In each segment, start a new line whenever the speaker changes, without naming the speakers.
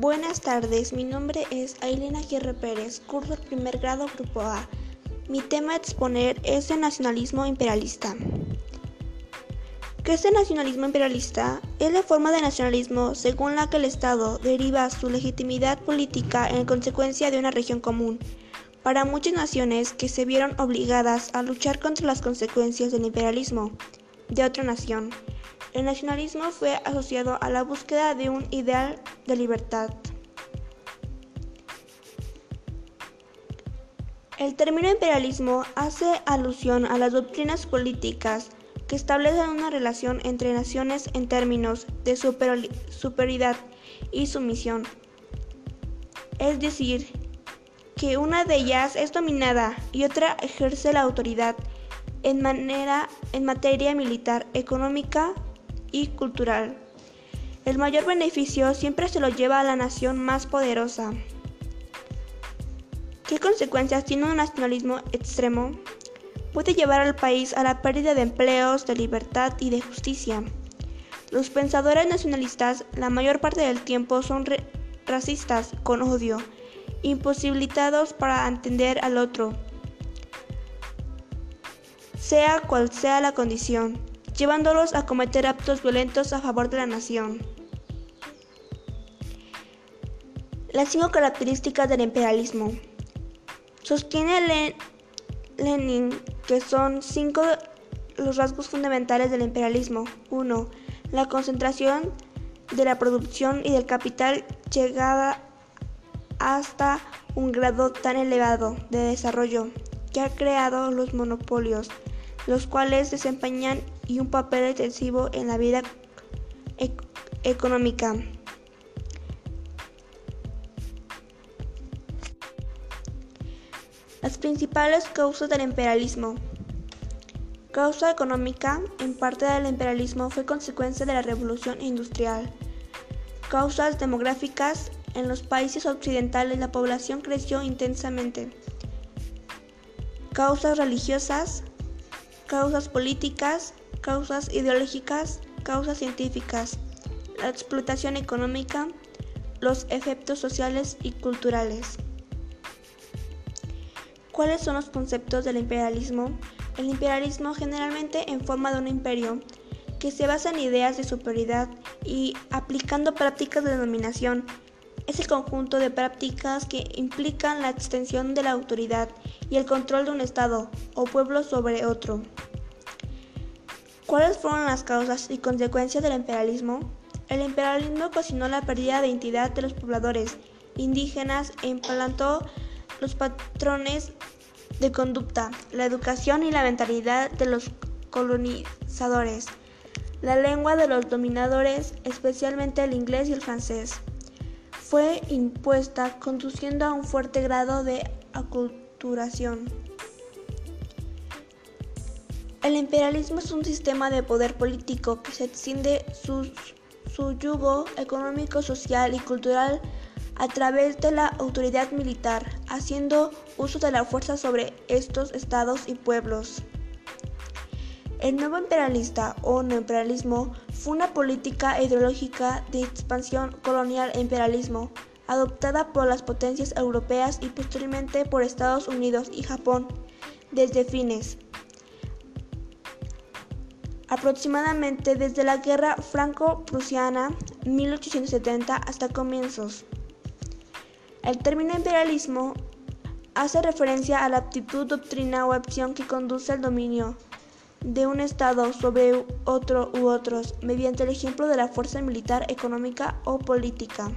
Buenas tardes, mi nombre es Ailena Aguirre Pérez, curso primer grado Grupo A. Mi tema a exponer es el nacionalismo imperialista. ¿Qué es el nacionalismo imperialista? Es la forma de nacionalismo según la que el Estado deriva su legitimidad política en consecuencia de una región común. Para muchas naciones que se vieron obligadas a luchar contra las consecuencias del imperialismo de otra nación. El nacionalismo fue asociado a la búsqueda de un ideal de libertad. El término imperialismo hace alusión a las doctrinas políticas que establecen una relación entre naciones en términos de superioridad y sumisión. Es decir, que una de ellas es dominada y otra ejerce la autoridad en, manera, en materia militar, económica y cultural. El mayor beneficio siempre se lo lleva a la nación más poderosa. ¿Qué consecuencias tiene un nacionalismo extremo? Puede llevar al país a la pérdida de empleos, de libertad y de justicia. Los pensadores nacionalistas la mayor parte del tiempo son racistas, con odio, imposibilitados para entender al otro, sea cual sea la condición llevándolos a cometer actos violentos a favor de la nación. Las cinco características del imperialismo. Sostiene Lenin que son cinco los rasgos fundamentales del imperialismo. 1. La concentración de la producción y del capital llegada hasta un grado tan elevado de desarrollo que ha creado los monopolios, los cuales desempeñan y un papel extensivo en la vida económica. Las principales causas del imperialismo. Causa económica, en parte del imperialismo, fue consecuencia de la revolución industrial. Causas demográficas, en los países occidentales la población creció intensamente. Causas religiosas, causas políticas, causas ideológicas, causas científicas, la explotación económica, los efectos sociales y culturales. ¿Cuáles son los conceptos del imperialismo? El imperialismo generalmente en forma de un imperio que se basa en ideas de superioridad y aplicando prácticas de dominación. Es el conjunto de prácticas que implican la extensión de la autoridad y el control de un Estado o pueblo sobre otro. ¿Cuáles fueron las causas y consecuencias del imperialismo? El imperialismo ocasionó la pérdida de identidad de los pobladores indígenas e implantó los patrones de conducta, la educación y la mentalidad de los colonizadores, la lengua de los dominadores, especialmente el inglés y el francés, fue impuesta conduciendo a un fuerte grado de aculturación. El imperialismo es un sistema de poder político que se extiende su, su yugo económico, social y cultural a través de la autoridad militar, haciendo uso de la fuerza sobre estos estados y pueblos. El nuevo imperialista o neoimperialismo fue una política ideológica de expansión colonial e imperialismo adoptada por las potencias europeas y posteriormente por Estados Unidos y Japón desde fines aproximadamente desde la Guerra Franco-Prusiana 1870 hasta comienzos. El término imperialismo hace referencia a la aptitud, doctrina o opción que conduce al dominio de un Estado sobre otro u otros mediante el ejemplo de la fuerza militar, económica o política.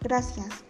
Gracias.